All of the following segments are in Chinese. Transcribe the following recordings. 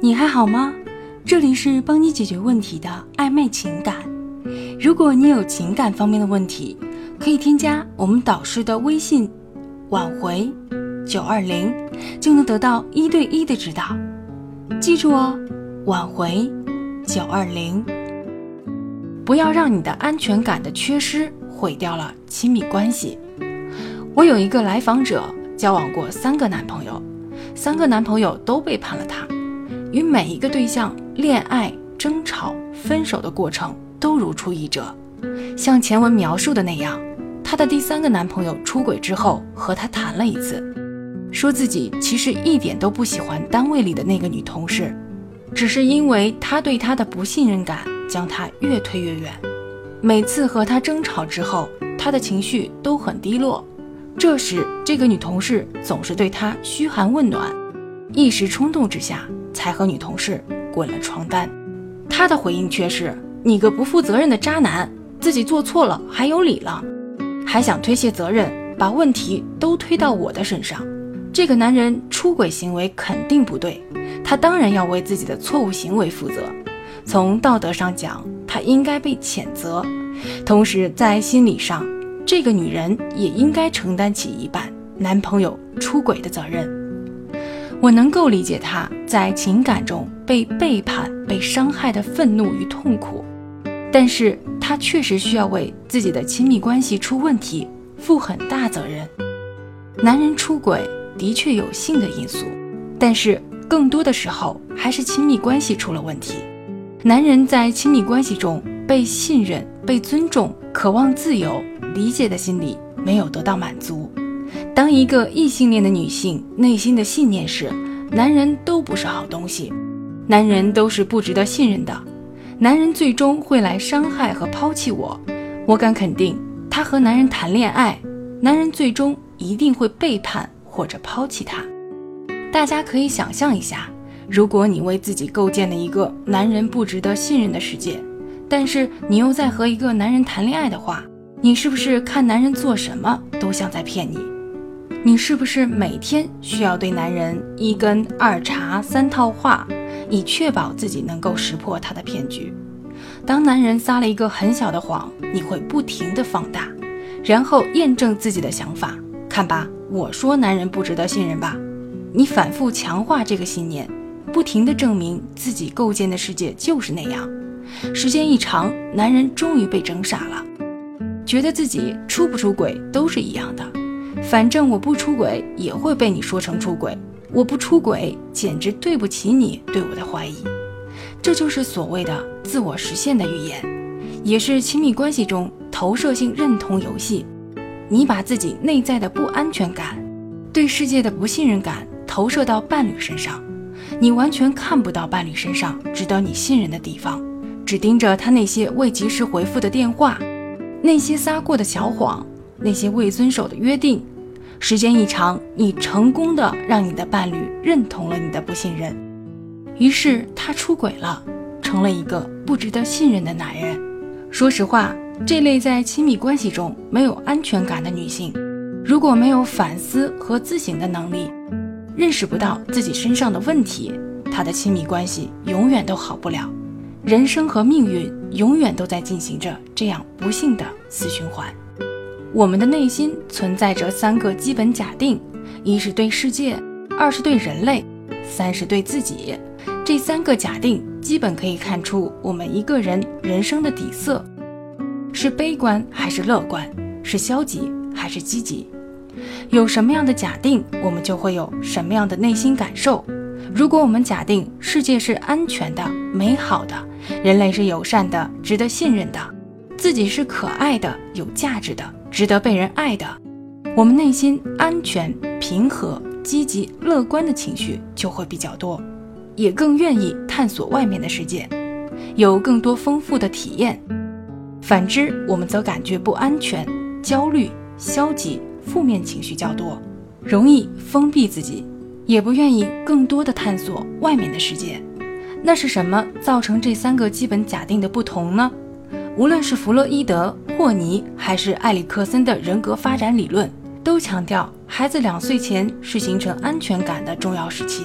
你还好吗？这里是帮你解决问题的暧昧情感。如果你有情感方面的问题，可以添加我们导师的微信“挽回九二零”，就能得到一对一的指导。记住哦，“挽回九二零”。不要让你的安全感的缺失毁掉了亲密关系。我有一个来访者，交往过三个男朋友，三个男朋友都背叛了他。与每一个对象恋爱、争吵、分手的过程都如出一辙，像前文描述的那样，她的第三个男朋友出轨之后和她谈了一次，说自己其实一点都不喜欢单位里的那个女同事，只是因为他对她的不信任感将她越推越远。每次和他争吵之后，他的情绪都很低落，这时这个女同事总是对他嘘寒问暖，一时冲动之下。才和女同事滚了床单，他的回应却是：“你个不负责任的渣男，自己做错了还有理了，还想推卸责任，把问题都推到我的身上。这个男人出轨行为肯定不对，他当然要为自己的错误行为负责。从道德上讲，他应该被谴责；同时在心理上，这个女人也应该承担起一半男朋友出轨的责任。”我能够理解他在情感中被背叛、被伤害的愤怒与痛苦，但是他确实需要为自己的亲密关系出问题负很大责任。男人出轨的确有性的因素，但是更多的时候还是亲密关系出了问题。男人在亲密关系中被信任、被尊重、渴望自由、理解的心理没有得到满足。当一个异性恋的女性内心的信念是，男人都不是好东西，男人都是不值得信任的，男人最终会来伤害和抛弃我，我敢肯定，她和男人谈恋爱，男人最终一定会背叛或者抛弃她。大家可以想象一下，如果你为自己构建了一个男人不值得信任的世界，但是你又在和一个男人谈恋爱的话，你是不是看男人做什么都像在骗你？你是不是每天需要对男人一根二茬三套话，以确保自己能够识破他的骗局？当男人撒了一个很小的谎，你会不停的放大，然后验证自己的想法。看吧，我说男人不值得信任吧？你反复强化这个信念，不停的证明自己构建的世界就是那样。时间一长，男人终于被整傻了，觉得自己出不出轨都是一样的。反正我不出轨也会被你说成出轨，我不出轨简直对不起你对我的怀疑，这就是所谓的自我实现的预言，也是亲密关系中投射性认同游戏。你把自己内在的不安全感、对世界的不信任感投射到伴侣身上，你完全看不到伴侣身上值得你信任的地方，只盯着他那些未及时回复的电话，那些撒过的小谎。那些未遵守的约定，时间一长，你成功的让你的伴侣认同了你的不信任，于是他出轨了，成了一个不值得信任的男人。说实话，这类在亲密关系中没有安全感的女性，如果没有反思和自省的能力，认识不到自己身上的问题，她的亲密关系永远都好不了，人生和命运永远都在进行着这样不幸的死循环。我们的内心存在着三个基本假定：一是对世界，二是对人类，三是对自己。这三个假定基本可以看出我们一个人人生的底色，是悲观还是乐观，是消极还是积极。有什么样的假定，我们就会有什么样的内心感受。如果我们假定世界是安全的、美好的，人类是友善的、值得信任的，自己是可爱的、有价值的。值得被人爱的，我们内心安全、平和、积极、乐观的情绪就会比较多，也更愿意探索外面的世界，有更多丰富的体验。反之，我们则感觉不安全、焦虑、消极、负面情绪较多，容易封闭自己，也不愿意更多的探索外面的世界。那是什么造成这三个基本假定的不同呢？无论是弗洛伊德、霍尼还是埃里克森的人格发展理论，都强调孩子两岁前是形成安全感的重要时期。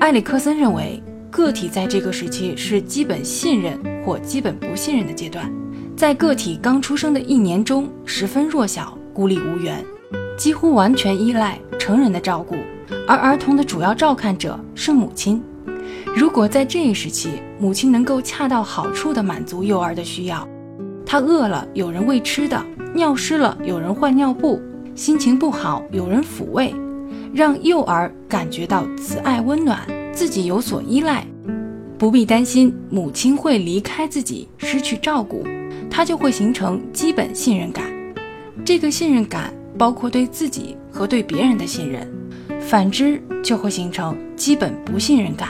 埃里克森认为，个体在这个时期是基本信任或基本不信任的阶段。在个体刚出生的一年中，十分弱小、孤立无援，几乎完全依赖成人的照顾，而儿童的主要照看者是母亲。如果在这一时期，母亲能够恰到好处地满足幼儿的需要，他饿了有人喂吃的，尿湿了有人换尿布，心情不好有人抚慰。让幼儿感觉到慈爱温暖，自己有所依赖，不必担心母亲会离开自己，失去照顾，他就会形成基本信任感。这个信任感包括对自己和对别人的信任，反之就会形成基本不信任感。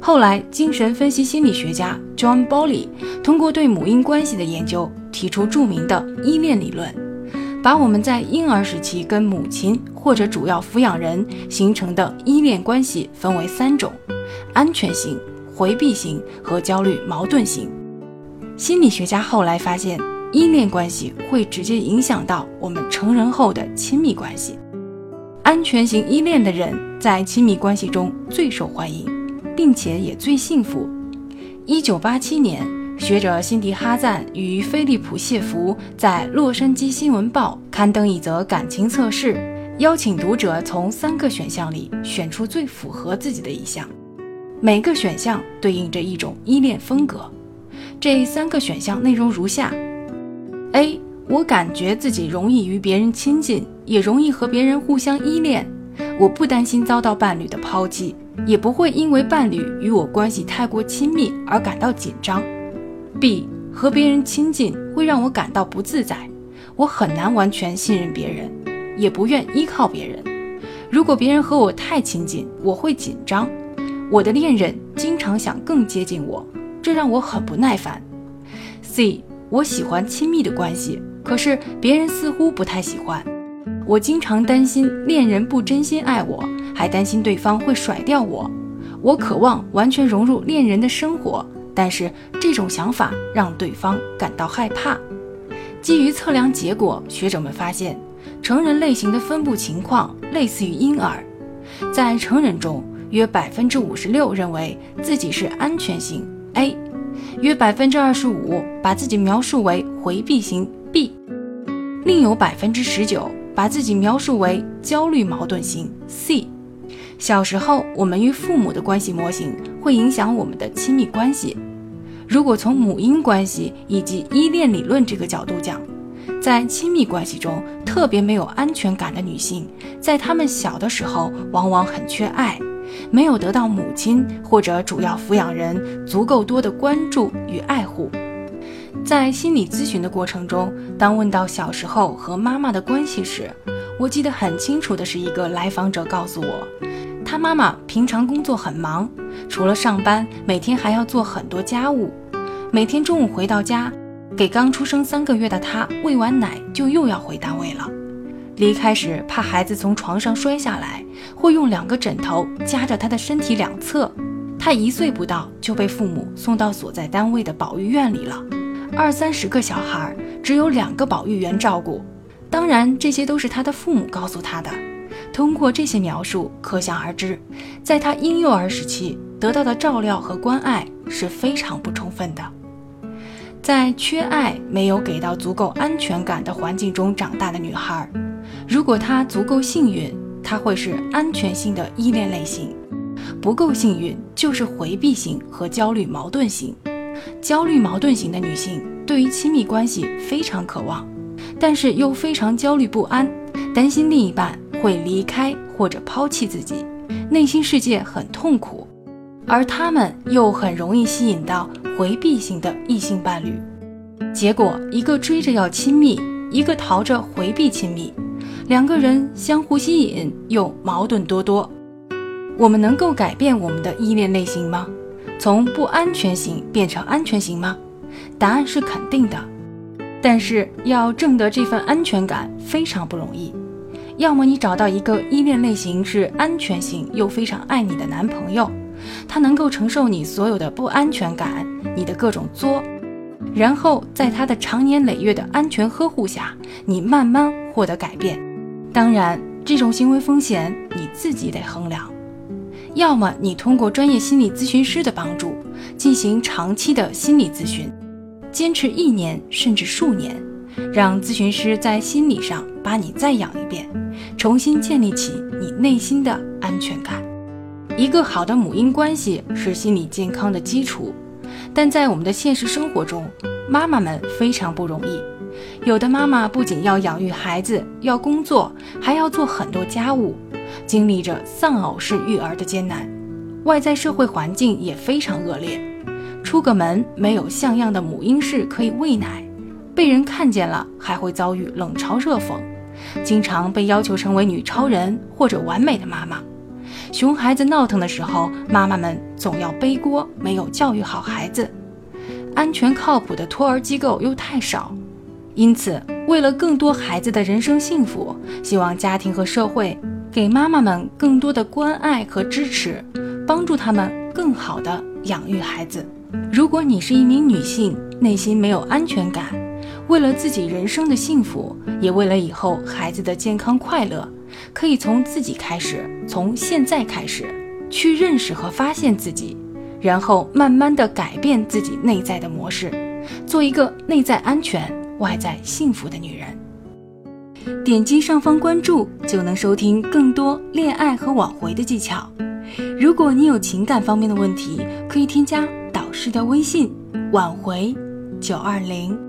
后来，精神分析心理学家 John Bowley 通过对母婴关系的研究，提出著名的依恋理论。把我们在婴儿时期跟母亲或者主要抚养人形成的依恋关系分为三种：安全型、回避型和焦虑矛盾型。心理学家后来发现，依恋关系会直接影响到我们成人后的亲密关系。安全型依恋的人在亲密关系中最受欢迎，并且也最幸福。一九八七年。学者辛迪·哈赞与菲利普·谢弗在《洛杉矶新闻报》刊登一则感情测试，邀请读者从三个选项里选出最符合自己的一项。每个选项对应着一种依恋风格。这三个选项内容如下：A. 我感觉自己容易与别人亲近，也容易和别人互相依恋。我不担心遭到伴侣的抛弃，也不会因为伴侣与我关系太过亲密而感到紧张。B 和别人亲近会让我感到不自在，我很难完全信任别人，也不愿依靠别人。如果别人和我太亲近，我会紧张。我的恋人经常想更接近我，这让我很不耐烦。C 我喜欢亲密的关系，可是别人似乎不太喜欢。我经常担心恋人不真心爱我，还担心对方会甩掉我。我渴望完全融入恋人的生活。但是这种想法让对方感到害怕。基于测量结果，学者们发现，成人类型的分布情况类似于婴儿。在成人中，约百分之五十六认为自己是安全型 A，约百分之二十五把自己描述为回避型 B，另有百分之十九把自己描述为焦虑矛盾型 C。小时候，我们与父母的关系模型会影响我们的亲密关系。如果从母婴关系以及依恋理论这个角度讲，在亲密关系中特别没有安全感的女性，在她们小的时候往往很缺爱，没有得到母亲或者主要抚养人足够多的关注与爱护。在心理咨询的过程中，当问到小时候和妈妈的关系时，我记得很清楚的是一个来访者告诉我。他妈妈平常工作很忙，除了上班，每天还要做很多家务。每天中午回到家，给刚出生三个月的他喂完奶，就又要回单位了。离开时，怕孩子从床上摔下来，会用两个枕头夹着他的身体两侧。他一岁不到就被父母送到所在单位的保育院里了，二三十个小孩，只有两个保育员照顾。当然，这些都是他的父母告诉他的。通过这些描述，可想而知，在他婴幼儿时期得到的照料和关爱是非常不充分的。在缺爱、没有给到足够安全感的环境中长大的女孩，如果她足够幸运，她会是安全性的依恋类型；不够幸运，就是回避型和焦虑矛盾型。焦虑矛盾型的女性对于亲密关系非常渴望，但是又非常焦虑不安，担心另一半。会离开或者抛弃自己，内心世界很痛苦，而他们又很容易吸引到回避型的异性伴侣，结果一个追着要亲密，一个逃着回避亲密，两个人相互吸引又矛盾多多。我们能够改变我们的依恋类型吗？从不安全型变成安全型吗？答案是肯定的，但是要挣得这份安全感非常不容易。要么你找到一个依恋类型是安全型又非常爱你的男朋友，他能够承受你所有的不安全感，你的各种作，然后在他的长年累月的安全呵护下，你慢慢获得改变。当然，这种行为风险你自己得衡量。要么你通过专业心理咨询师的帮助，进行长期的心理咨询，坚持一年甚至数年，让咨询师在心理上把你再养一遍，重新建立起你内心的安全感。一个好的母婴关系是心理健康的基础，但在我们的现实生活中，妈妈们非常不容易。有的妈妈不仅要养育孩子，要工作，还要做很多家务，经历着丧偶式育儿的艰难。外在社会环境也非常恶劣，出个门没有像样的母婴室可以喂奶，被人看见了还会遭遇冷嘲热讽，经常被要求成为女超人或者完美的妈妈。熊孩子闹腾的时候，妈妈们总要背锅，没有教育好孩子。安全靠谱的托儿机构又太少。因此，为了更多孩子的人生幸福，希望家庭和社会给妈妈们更多的关爱和支持，帮助他们更好的养育孩子。如果你是一名女性，内心没有安全感，为了自己人生的幸福，也为了以后孩子的健康快乐，可以从自己开始，从现在开始，去认识和发现自己，然后慢慢的改变自己内在的模式，做一个内在安全。外在幸福的女人，点击上方关注就能收听更多恋爱和挽回的技巧。如果你有情感方面的问题，可以添加导师的微信：挽回九二零。